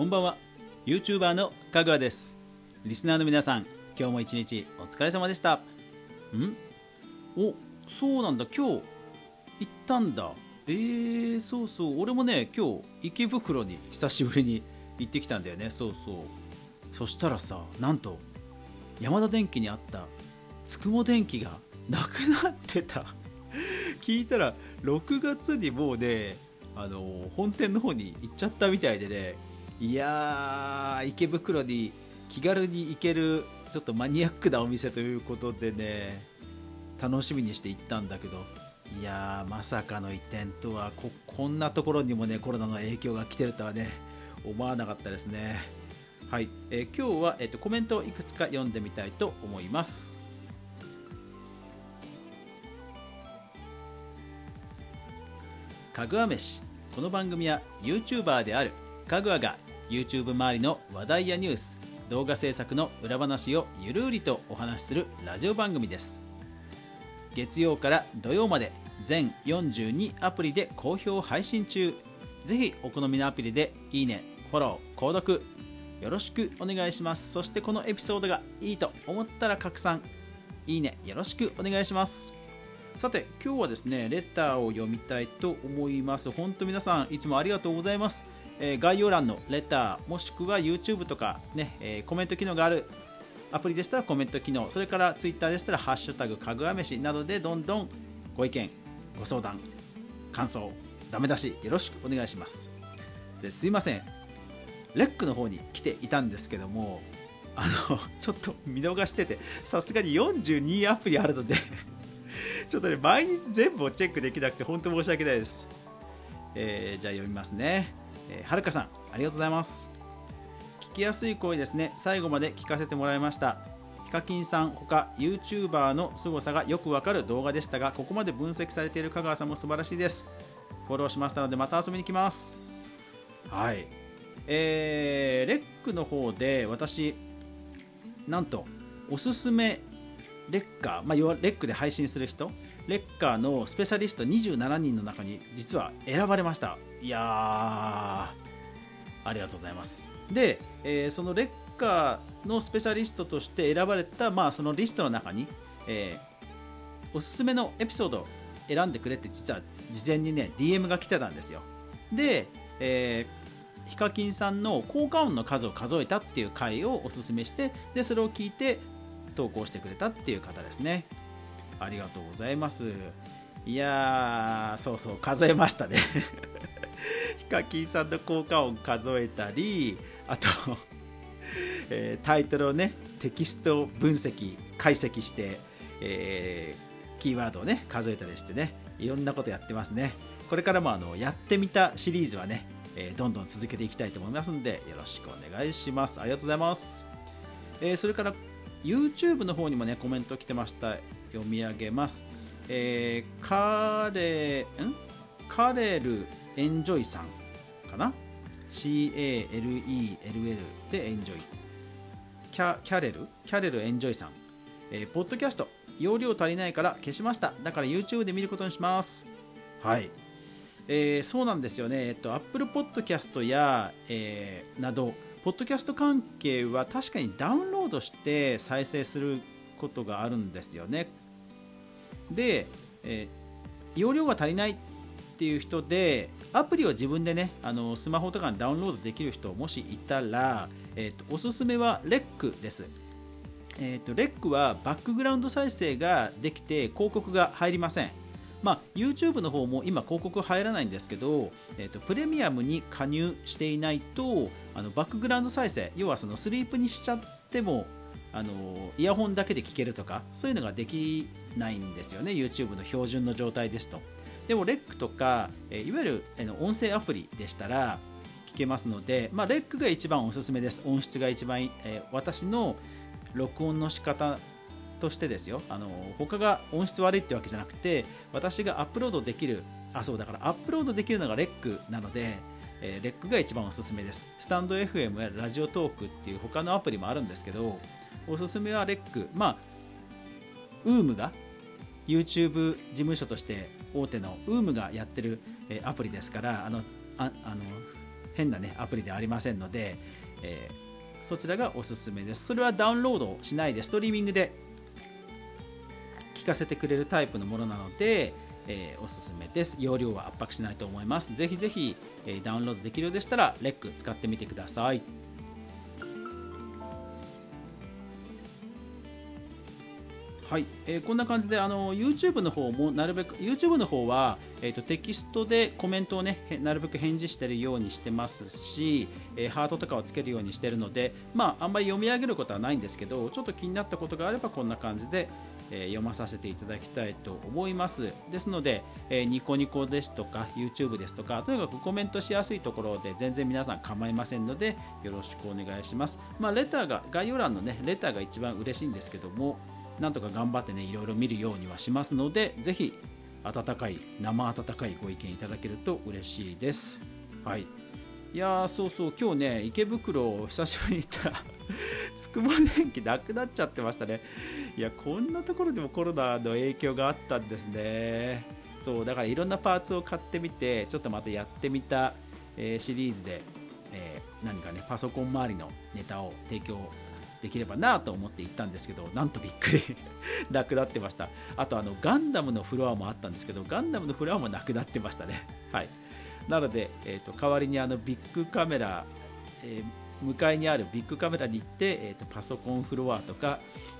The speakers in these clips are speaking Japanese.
こんばんは。YouTuber のかぐわです。リスナーの皆さん今日も一日お疲れ様でした。ん？おそうなんだ。今日行ったんだ。えー、そうそう。俺もね今日池袋に久しぶりに行ってきたんだよね。そうそう。そしたらさなんと山田電機にあったつくも電機がなくなってた。聞いたら6月にもうねあの本店の方に行っちゃったみたいでね。いや池袋に気軽に行けるちょっとマニアックなお店ということでね楽しみにして行ったんだけどいやまさかの移転とはここんなところにもねコロナの影響が来てるとはね思わなかったですね。はい、えー今日は、えーとコメントをいくつか読んでみたいと思います。かぐわ飯。この番組は YouTuber であるかぐわが YouTube 周りの話題やニュース動画制作の裏話をゆるりとお話しするラジオ番組です。月曜から土曜まで全42アプリで好評配信中。ぜひお好みのアプリでいいねフォロー購読よろしくお願いします。そしてこのエピソードがいいと思ったら拡散。いいねよろしくお願いします。さて今日はですねレターを読みたいと思います。本当皆さんいつもありがとうございます、え概要欄のレターもしくは YouTube とかね、えコメント機能があるアプリでしたらコメント機能それから Twitter でしたら「ハッシュタグかぐわ飯」などでどんどんご意見ご相談感想ダメ出しよろしくお願いします。ですいません。レックの方に来ていたんですけどもあのちょっと見逃しててさすがに42アプリあるのでちょっとね毎日全部をチェックできなくて本当申し訳ないです、えーじゃあ読みますね、えーはるかさんありがとうございます。聞きやすい声ですね。最後まで聞かせてもらいました。ヒカキンさんほか YouTuber の凄さがよくわかる動画でしたがここまで分析されている香川さんも素晴らしいです。フォローしましたのでまた遊びに来ます。はい。えーレックの方で私なんとおすすめレッカー、まあ、レックで配信する人レッカーのスペシャリスト27人の中に実は選ばれました。いやーありがとうございます。で、えーそのレッカーのスペシャリストとして選ばれた、まあ、そのリストの中に、えーおすすめのエピソード選んでくれって実は事前にね DM が来てたんですよ。で、えーヒカキンさんの効果音の数を数えたっていう回をおすすめしてでそれを聞いて投稿してくれたっていう方ですね。ありがとうございます。いやーそうそう数えましたね。ヒカキンさんの効果音数えたりあと、えータイトルをねテキスト分析解析して、えーキーワードをね数えたりしてねいろんなことやってますね。これからもあのやってみたシリーズはね、えーどんどん続けていきたいと思いますのでよろしくお願いします。ありがとうございます、えーそれから YouTube の方にもねコメント来てました。読み上げます、えー、カレん？カレルエンジョイさんかな？CALELL でエンジョイ。キャキャレル？キャレルエンジョイさん、えーポッドキャスト容量足りないから消しました。だから YouTube で見ることにします。はい。えーそうなんですよね、えっと、Apple Podcast や、えーなど、ポッドキャスト関係は確かにダウンロードして再生することがあるんですよね。で、えー容量が足りないっていう人で、アプリを自分でね、あのスマホとかにダウンロードできる人もしいたら、えーとおすすめは REC です。えー、と REC はバックグラウンド再生ができて広告が入りません。まあ、YouTube の方も今広告入らないんですけど、えー、とプレミアムに加入していないとあのバックグラウンド再生要はそのスリープにしちゃってもあのイヤホンだけで聞けるとかそういうのができないんですよね。YouTube の標準の状態ですと。でも REC とか、いわゆる音声アプリでしたら聞けますので、まあ、REC が一番おすすめです。音質が一番、私の録音の仕方としてですよ。あの他が音質悪いってわけじゃなくて私がアップロードできるあそうだからアップロードできるのが REC なので、えー、REC が一番おすすめです。スタンド FM やラジオトークっていう他のアプリもあるんですけどおすすめは REC まあ UM が YouTube 事務所として大手の UM がやってる、アプリですからあのああの変なねアプリではありませんので、えー、そちらがおすすめです。それはダウンロードしないでストリーミングで聞かせてくれるタイプのものなので、えー、おすすめです。容量は圧迫しないと思います。ぜひぜひ、えー、ダウンロードできるようでしたらレック使ってみてください。はい、えー、こんな感じであの YouTube の方もなるべく YouTube の方は、えーと、テキストでコメントをねなるべく返事してるようにしてますし、えー、ハートとかをつけるようにしてるのでまああんまり読み上げることはないんですけどちょっと気になったことがあればこんな感じで、えー、読まさせていただきたいと思います。ですので、え、ニコニコですとか YouTube ですとかとにかくコメントしやすいところで全然皆さん構いませんのでよろしくお願いします。まあレターが概要欄のねレターが一番嬉しいんですけどもなんとか頑張ってねいろいろ見るようにはしますのでぜひ温かい生温かいご意見いただけると嬉しいです。はい。いやーそうそう今日ね池袋を久しぶりに行ったら つくも電気なくなっちゃってましたね。いやこんなところでもコロナの影響があったんですね。そうだからいろんなパーツを買ってみてちょっとまたやってみた、えー、シリーズで、えー、何かねパソコン周りのネタを提供できればなと思って行ったんですけどなんとびっくり。なくなってました。あとあのガンダムのフロアもあったんですけどガンダムのフロアもなくなってましたね。はい。なので、えーと、代わりにあのビッグカメラ、えー、向かいにあるビッグカメラに行って、えーと、パソコンフロアとか、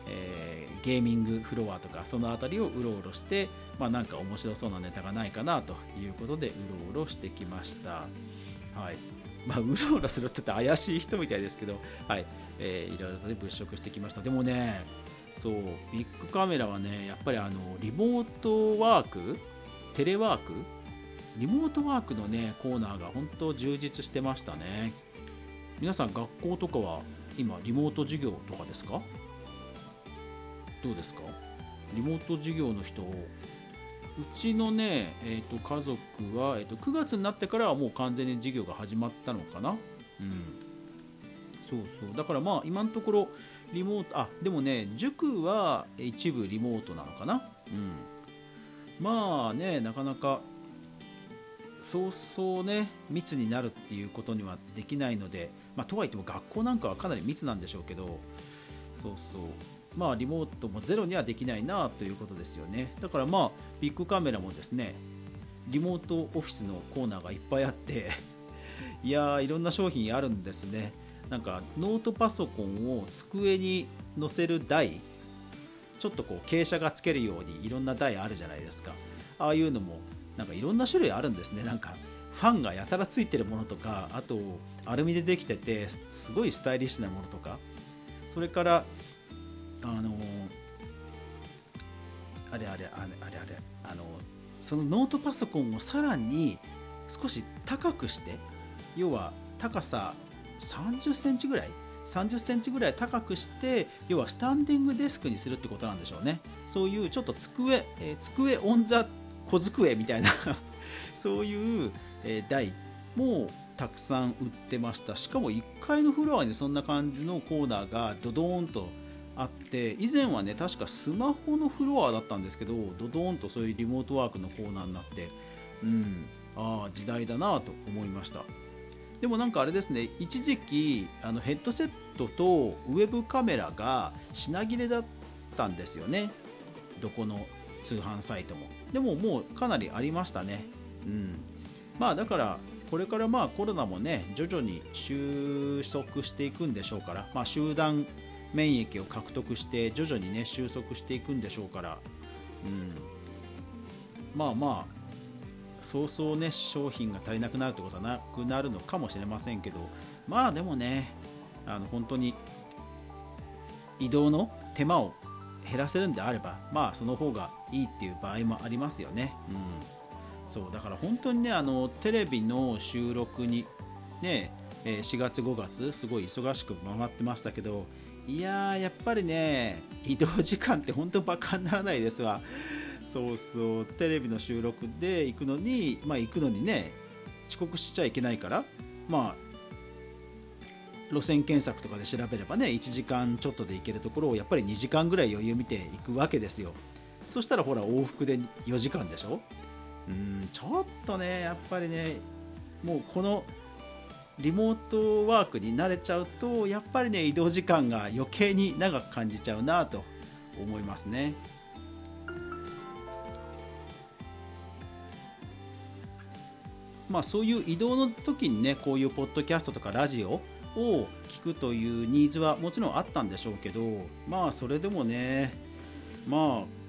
えー、ゲーミングフロアとかその辺りをうろうろして、まあ、なんか面白そうなネタがないかなということでうろうろしてきました。はい。まあ、うろうろするって言って怪しい人みたいですけど、はいえー、いろいろと、ね、物色してきました。でもね、そうビッグカメラはね、やっぱりあのリモートワーク、テレワーク、リモートワークのねコーナーが本当充実してましたね。皆さん、学校とかは今、リモート授業とかですか？どうですか？リモート授業の人うちのね、えーと、家族は、えーと、9月になってからはもう完全に授業が始まったのかな。うん。そうそう。だからまあ今のところリモートあでもね塾は一部リモートなのかな。うん。まあねなかなかそうそうね密になるっていうことにはできないので、まあ、とはいっても学校なんかはかなり密なんでしょうけど。そうそうまあ、リモートもゼロにはできないなということですよね。だからまあビッグカメラもですねリモートオフィスのコーナーがいっぱいあって いやーいろんな商品あるんですね。なんかノートパソコンを机に載せる台ちょっとこう傾斜がつけるようにいろんな台あるじゃないですか。ああいうのもなんかいろんな種類あるんですね。なんかファンがやたらついてるものとかあとアルミでできててすごいスタイリッシュなものとか。それからあのあれあれあれあれあれあのそのノートパソコンをさらに少し高くして要は高さ30センチぐらい30センチぐらい高くして要はスタンディングデスクにするってことなんでしょうね。そういうちょっと机、えー、机オンザ小机みたいな そういう、えー、台もたくさん売ってました。しかも1階のフロアにそんな感じのコーナーがドドーンとって以前はね確かスマホのフロアだったんですけどドドーンとそういうリモートワークのコーナーになってうんああ時代だなと思いました。でもなんかあれですね一時期あのヘッドセットとウェブカメラが品切れだったんですよね。どこの通販サイトも。でももうかなりありましたね。うん。まあだからこれからまあコロナもね徐々に収束していくんでしょうから、まあ、集団免疫を獲得して徐々にね収束していくんでしょうから、うん、まあまあそうそうね商品が足りなくなるってことはなくなるのかもしれませんけど。まあでもねあの本当に移動の手間を減らせるんであればまあその方がいいっていう場合もありますよね。うん、そうだから本当にねあのテレビの収録にね4月5月すごい忙しく回ってましたけどいややっぱりね移動時間って本当バカにならないですわ。そうそう。テレビの収録で行くのにまあ行くのにね遅刻しちゃいけないからまあ路線検索とかで調べればね1時間ちょっとで行けるところをやっぱり2時間ぐらい余裕見ていくわけですよ。そしたらほら往復で4時間でしょ？うんちょっとねやっぱりねもうこのリモートワークに慣れちゃうとやっぱりね移動時間が余計に長く感じちゃうなと思いますね。まあそういう移動の時にねこういうポッドキャストとかラジオを聞くというニーズはもちろんあったんでしょうけどまあそれでもねまあ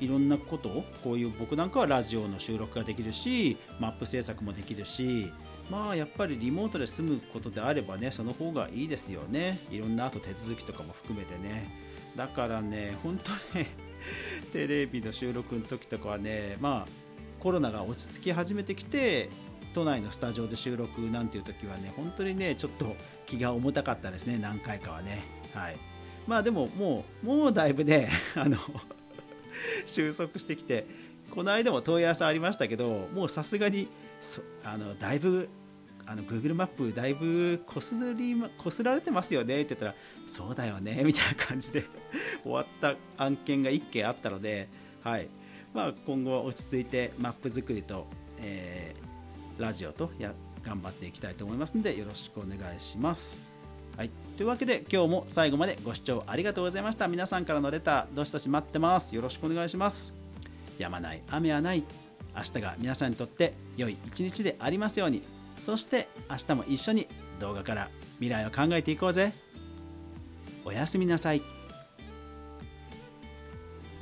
いろんなことをこういう僕なんかはラジオの収録ができるしマップ制作もできるしまあやっぱりリモートで済むことであればねその方がいいですよね。いろんなあと手続きとかも含めてね。だからね本当ね テレビの収録の時とかはねまあコロナが落ち着き始めてきて都内のスタジオで収録なんていう時はね本当にねちょっと気が重たかったですね何回かはね。はい。まあでももうもうだいぶね あの 収束してきてこの間も問い合わせありましたけどもうさすがにあのだいぶあの Google マップだいぶこすりこすられてますよねって言ったらそうだよね みたいな感じで終わった案件が1件あったので、はいまあ、今後は落ち着いてマップ作りと、えー、ラジオとや頑張っていきたいと思いますのでよろしくお願いします。はい、というわけで今日も最後までご視聴ありがとうございました。皆さんからのレターどしどし待ってます。よろしくお願いします。やまない雨はない。明日が皆さんにとって良い一日でありますように。そして明日も一緒に動画から未来を考えていこうぜ。おやすみなさい。